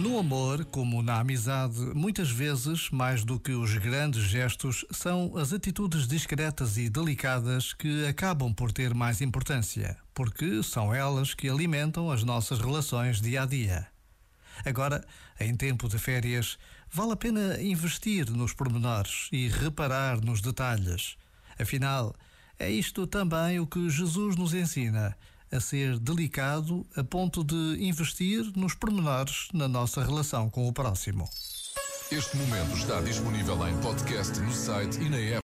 No amor, como na amizade, muitas vezes, mais do que os grandes gestos, são as atitudes discretas e delicadas que acabam por ter mais importância, porque são elas que alimentam as nossas relações dia a dia. Agora, em tempo de férias, vale a pena investir nos pormenores e reparar nos detalhes. Afinal, é isto também o que Jesus nos ensina a ser delicado a ponto de investir nos pormenores na nossa relação com o próximo. Este momento está disponível em podcast no site e na app.